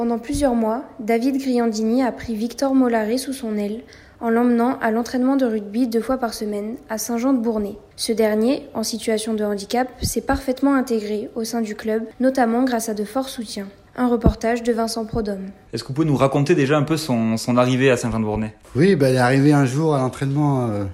Pendant plusieurs mois, David Griandini a pris Victor Mollaret sous son aile en l'emmenant à l'entraînement de rugby deux fois par semaine à Saint-Jean-de-Bournay. Ce dernier, en situation de handicap, s'est parfaitement intégré au sein du club, notamment grâce à de forts soutiens. Un reportage de Vincent Prodhomme. Est-ce que vous pouvez nous raconter déjà un peu son, son arrivée à Saint-Jean-de-Bournay Oui, ben, il est arrivé un jour à l'entraînement euh,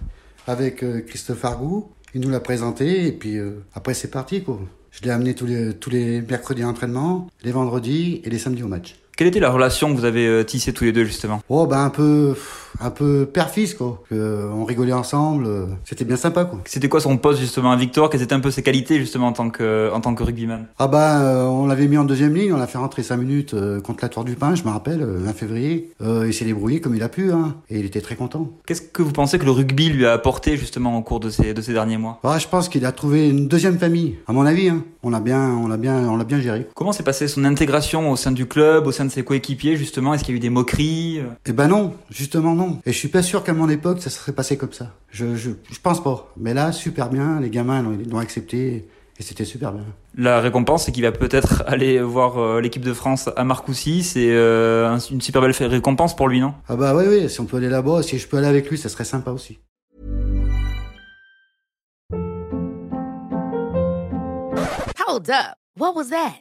avec euh, Christophe Argou. Il nous l'a présenté et puis euh, après c'est parti quoi. Je l'ai amené tous les, tous les mercredis à l'entraînement, les vendredis et les samedis au match. Quelle était la relation que vous avez euh, tissée tous les deux justement? Oh ben un peu un peu père-fils quoi. Que, on rigolait ensemble, euh, c'était bien sympa quoi. C'était quoi son poste justement à Victor Quelles étaient un peu ses qualités justement en tant que, en tant que rugbyman? Ah ben euh, on l'avait mis en deuxième ligne, on l'a fait rentrer 5 minutes euh, contre la Tour du Pin, je me rappelle, euh, 20 février. Il s'est débrouillé comme il a pu hein, et il était très content. Qu'est-ce que vous pensez que le rugby lui a apporté justement au cours de ces, de ces derniers mois? Ah, je pense qu'il a trouvé une deuxième famille, à mon avis. Hein. On l'a bien, on l'a bien, on l'a bien géré. Comment s'est passée son intégration au sein du club, au sein de ses coéquipiers justement? Est-ce qu'il y a eu des moqueries? Eh ben non, justement non. Et je suis pas sûr qu'à mon époque ça se serait passé comme ça. Je, je, je pense pas. Mais là, super bien, les gamins l'ont, accepté et c'était super bien. La récompense, c'est qu'il va peut-être aller voir euh, l'équipe de France à Marcoussis. C'est euh, un- une super belle récompense pour lui, non? Ah bah oui, oui, si on peut aller là-bas, si je peux aller avec lui, ça serait sympa aussi. Hold up. What was that?